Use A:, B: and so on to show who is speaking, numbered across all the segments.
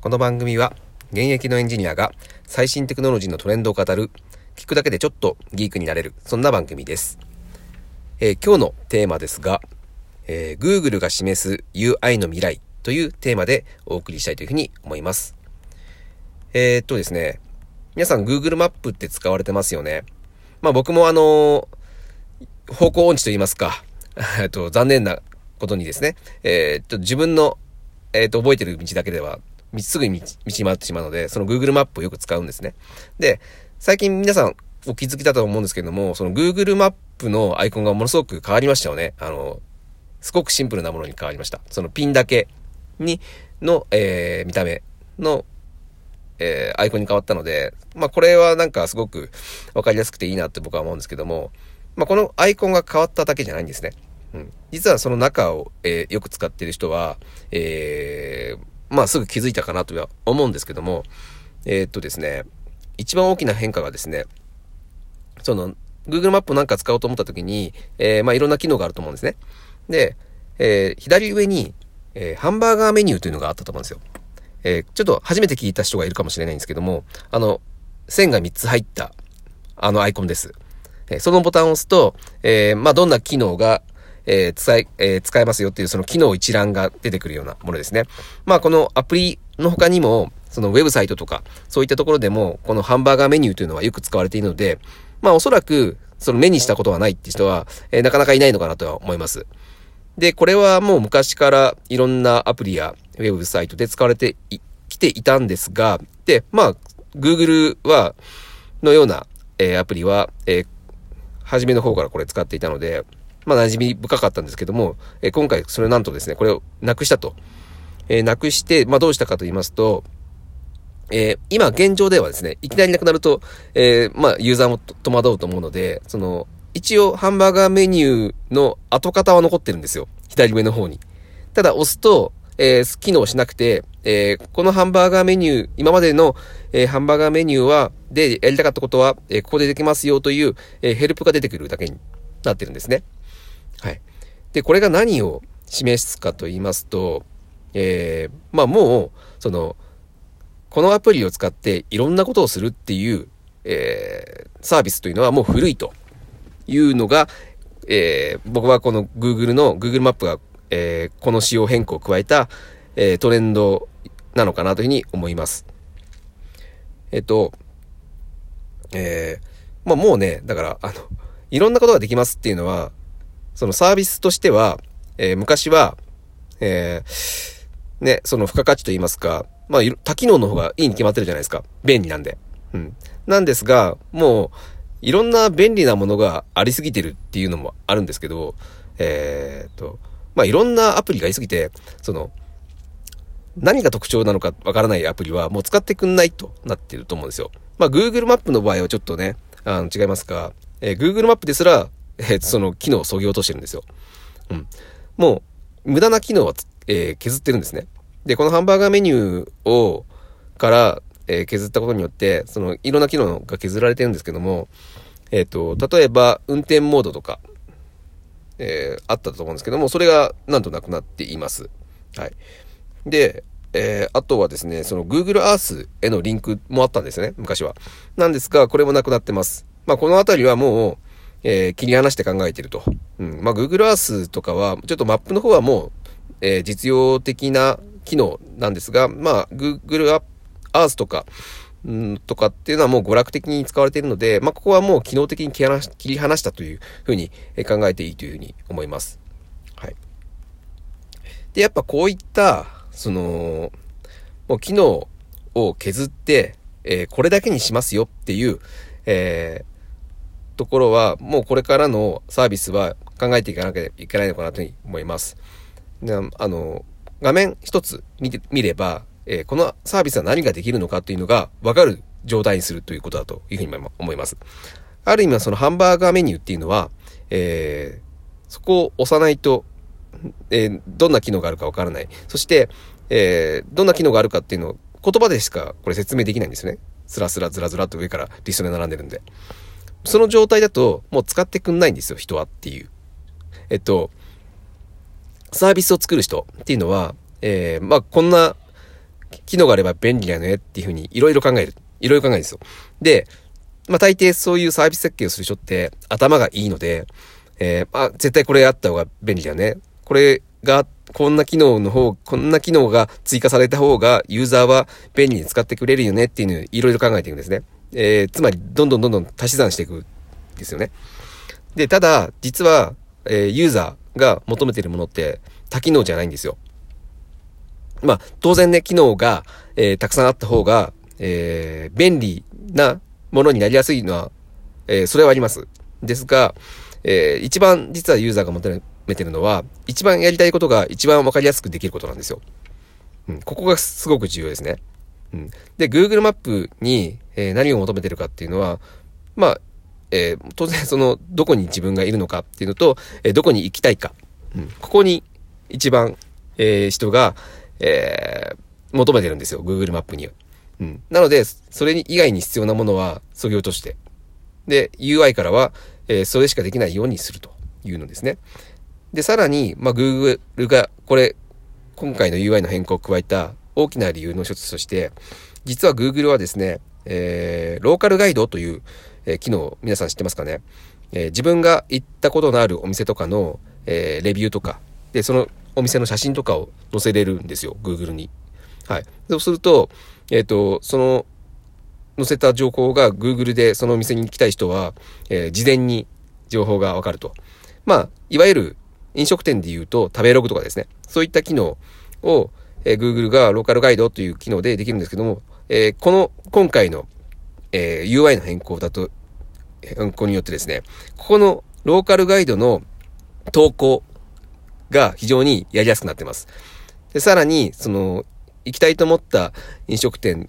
A: この番組は現役のエンジニアが最新テクノロジーのトレンドを語る聞くだけでちょっとギークになれるそんな番組です、えー今日のテーマですが、えー Google が示す UI の未来というテーマでお送りしたいというふうに思います。えーっとですね皆さん Google マップって使われてますよね。まあ僕もあのー方向音痴と言いますか、と、残念なことにですね、えっと、自分の、えっと、覚えてる道だけでは、すぐに道に回ってしまうので、その Google マップをよく使うんですね。で、最近皆さんお気づきだと思うんですけども、その Google マップのアイコンがものすごく変わりましたよね。あの、すごくシンプルなものに変わりました。そのピンだけに、の、えー見た目の、えーアイコンに変わったので、まあこれはなんかすごくわかりやすくていいなって僕は思うんですけども、まあこのアイコンが変わっただけじゃないんですね。うん。実はその中を、えーよく使っている人は、えーまあすぐ気づいたかなとは思うんですけども、えーっとですね、一番大きな変化がですね、その、Google マップなんか使おうと思った時に、えーまあいろんな機能があると思うんですね。で、えー左上に、えハンバーガーメニューというのがあったと思うんですよ。えちょっと初めて聞いた人がいるかもしれないんですけども、あの、線が3つ入った、あのアイコンです。えそのボタンを押すと、えまあ、どんな機能が、えー使い、えー使えますよっていうその機能一覧が出てくるようなものですね。まあ、このアプリの他にも、そのウェブサイトとか、そういったところでも、このハンバーガーメニューというのはよく使われているので、まあ、おそらく、その目にしたことはないって人は、えーなかなかいないのかなとは思います。で、これはもう昔からいろんなアプリやウェブサイトで使われてきていたんですが、で、まあ、Google は、のような、えーアプリは、えー初めの方からこれ使っていたので、まあ、馴染み深かったんですけども、え今回それなんとですね、これをなくしたと。えなくして、まあ、どうしたかと言いますと、えー今現状ではですね、いきなりなくなると、えーまあ、ユーザーも戸惑うと思うので、その、一応ハンバーガーメニューの後方は残ってるんですよ。左上の方に。ただ押すと、えー機能しなくて、えーこのハンバーガーメニュー、今までの、えハンバーガーメニューは、で、やりたかったことは、えここでできますよという、えヘルプが出てくるだけになってるんですね。はい。で、これが何を示すかと言いますと、えーまあもう、その、このアプリを使っていろんなことをするっていう、えーサービスというのはもう古いというのが、えー僕はこの Google の Google マップが、えーこの仕様変更を加えた、えートレンドなのかなというふうに思います。えっと、えーまあもうね、だから、あの、いろんなことができますっていうのは、そのサービスとしては、えー昔は、えーね、その付加価値と言いますか、まあ、多機能の方がいいに決まってるじゃないですか。便利なんで。うん。なんですが、もう、いろんな便利なものがありすぎてるっていうのもあるんですけど、えーっと、まあいろんなアプリがありすぎて、その、何が特徴なのかわからないアプリはもう使ってくんないとなってると思うんですよ。まあ Google マップの場合はちょっとね、あの違いますが、えー Google マップですら、えーその機能を削ぎ落としてるんですよ。うん。もう、無駄な機能は、えー削ってるんですね。で、このハンバーガーメニューを、から、えー削ったことによって、その、いろんな機能が削られてるんですけども、えっ、と、例えば、運転モードとか、えあったと思うんですけども、それがなんとなくなっています。はい。で、えーあとはですね、その Google Earth へのリンクもあったんですね、昔は。なんですが、これもなくなってます。まあ、このあたりはもう、えー切り離して考えてると。うん。まあ、Google Earth とかは、ちょっとマップの方はもう、えー実用的な機能なんですが、まあ、Google Earth とか、うん、とかっていうのはもう娯楽的に使われているので、まあ、ここはもう機能的に切り離したというふうに考えていいというふうに思います。はい。で、やっぱこういった、その、もう機能を削って、えーこれだけにしますよっていう、えーところは、もうこれからのサービスは考えていかなきゃいけないのかなというふうに思います。であの、画面一つ見て、見れば、えーこのサービスは何ができるのかというのが分かる状態にするということだというふうに思います。ある意味はそのハンバーガーメニューっていうのは、えーそこを押さないと、えーどんな機能があるかわからない。そして、えーどんな機能があるかっていうのを言葉でしかこれ説明できないんですよね。スラスラずらずらと上からリストで並んでるんで。その状態だともう使ってくんないんですよ、人はっていう。えっと、サービスを作る人っていうのは、えーまあこんな機能があれば便利だよねっていうふうにいろいろ考える。いろいろ考えるんですよ。で、まあ大抵そういうサービス設計をする人って頭がいいので、えー、まあ絶対これあった方が便利だよね。これが、こんな機能の方、こんな機能が追加された方がユーザーは便利に使ってくれるよねっていうのをいろいろ考えていくんですね。えー、つまりどんどんどんどん足し算していくんですよね。で、ただ、実は、えー、ユーザーが求めているものって多機能じゃないんですよ。まあ、当然ね、機能が、えー、たくさんあった方が、えー、便利なものになりやすいのは、えー、それはあります。ですが、えー、一番実はユーザーが求めてるのは、一番やりたいことが一番わかりやすくできることなんですよ。うん、ここがすごく重要ですね。うん。で、Google マップに、えー、何を求めてるかっていうのは、まあ、えー、当然その、どこに自分がいるのかっていうのと、えー、どこに行きたいか。うん。ここに一番、えー、人が、えー、求めてるんですよ。Google マップには。うん。なので、それ以外に必要なものは、そぎ落として。で、UI からは、えー、それしかできないようにするというのですね。で、さらに、まあ、Google が、これ、今回の UI の変更を加えた大きな理由の一つとして、実は Google はですね、えー、ローカルガイドという、えー、機能、皆さん知ってますかね、えー、自分が行ったことのあるお店とかの、えー、レビューとか、で、そのお店の写真とかを載せれるんですよ、Google に。はい。そうすると、えっ、ー、と、その、載せた情報が Google でそのお店に行きたい人は、えー、事前に情報がわかると。まあ、いわゆる飲食店で言うと食べログとかですね。そういった機能を、えー、Google がローカルガイドという機能でできるんですけども、えー、この、今回の、えー、UI の変更だと、変更によってですね、ここのローカルガイドの投稿が非常にやりやすくなってます。で、さらに、その、行きたいと思った飲食店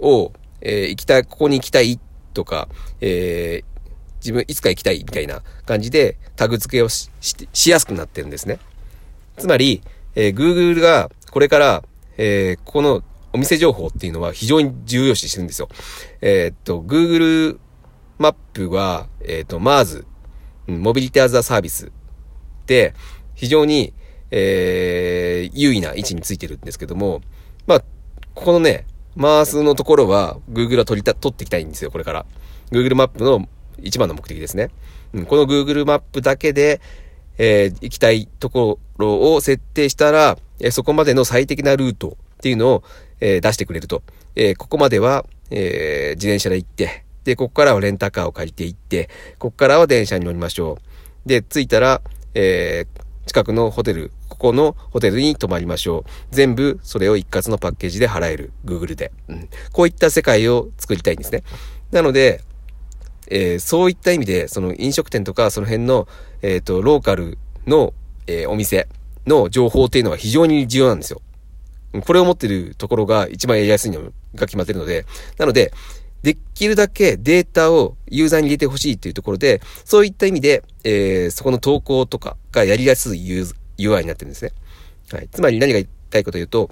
A: を、えー、行きたい、ここに行きたいとか、えー、自分いつか行きたいみたいな感じでタグ付けをししやすくなってるんですね。つまり、えー、Google がこれから、えー、ここのお店情報っていうのは非常に重要視してるんですよ。えー、っと、Google マップは、えっと、MARS、モビリティアザサービスで、非常に、えー、優位な位置についてるんですけども、まあ、ここのね、マースのところは Google は取りた、取っていきたいんですよ、これから。Google マップの一番の目的ですね。うん、この Google マップだけで、えー、行きたいところを設定したら、え、そこまでの最適なルートっていうのを、え、出してくれると。え、ここまでは、え、自転車で行って、で、ここからはレンタカーを借りて行って、ここからは電車に乗りましょう。で、着いたら、えー、近くのホテル、ここのホテルに泊まりましょう。全部それを一括のパッケージで払える。Google で。うん。こういった世界を作りたいんですね。なので、えー、そういった意味で、その飲食店とかその辺の、えっ、ー、と、ローカルの、え、お店の情報っていうのは非常に重要なんですよ。これを持ってるところが一番やりやすいのが決まってるので、なので、できるだけデータをユーザーに入れてほしいっていうところで、そういった意味で、えー、そこの投稿とかがやりやすい UI になってるんですね。はい。つまり何が言いたいかというと、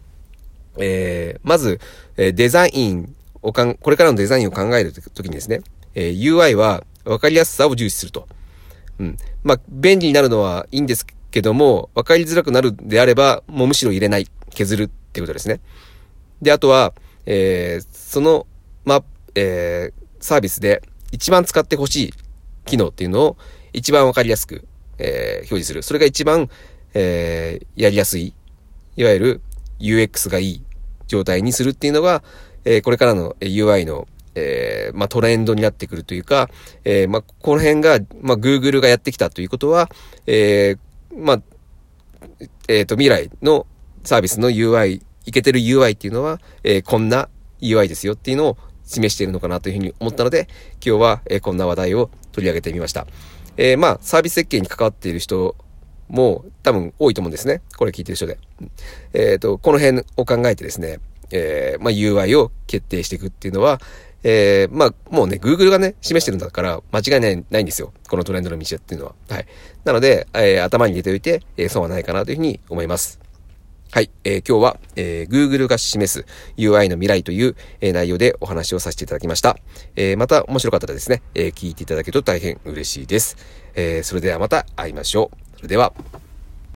A: えー、まず、えデザインをかん、これからのデザインを考えるときにですね、えー、UI は分かりやすさを重視すると。うん。まあ、便利になるのはいいんですけども、分かりづらくなるであれば、もうむしろ入れない、削るっていうことですね。で、あとは、えー、その、ま、えー、サービスで一番使ってほしい機能っていうのを一番わかりやすく、えー、表示する。それが一番、えー、やりやすい、いわゆる UX がいい状態にするっていうのが、えー、これからの UI の、えー、まあ、トレンドになってくるというか、えー、まあ、この辺が、まあ、Google がやってきたということは、えー、まあ、えっ、ー、と、未来のサービスの UI、いけてる UI っていうのは、えー、こんな UI ですよっていうのを示しているのかなというふうに思ったので、今日は、えこんな話題を取り上げてみました。えー、まあ、サービス設計に関わっている人も多分多いと思うんですね。これ聞いてる人で。えっ、ー、と、この辺を考えてですね、えー、まあ、UI を決定していくっていうのは、えー、まあ、もうね、Google がね、示してるんだから、間違いない、ないんですよ。このトレンドの道っていうのは。はい。なので、えー、頭に入れておいて、えー、損はないかなというふうに思います。はい、えー、今日は、えー、Google が示す UI の未来という、えー、内容でお話をさせていただきました。えー、また面白かったらですね、えー、聞いていただけると大変嬉しいです。えー、それではまた会いましょう。それでは。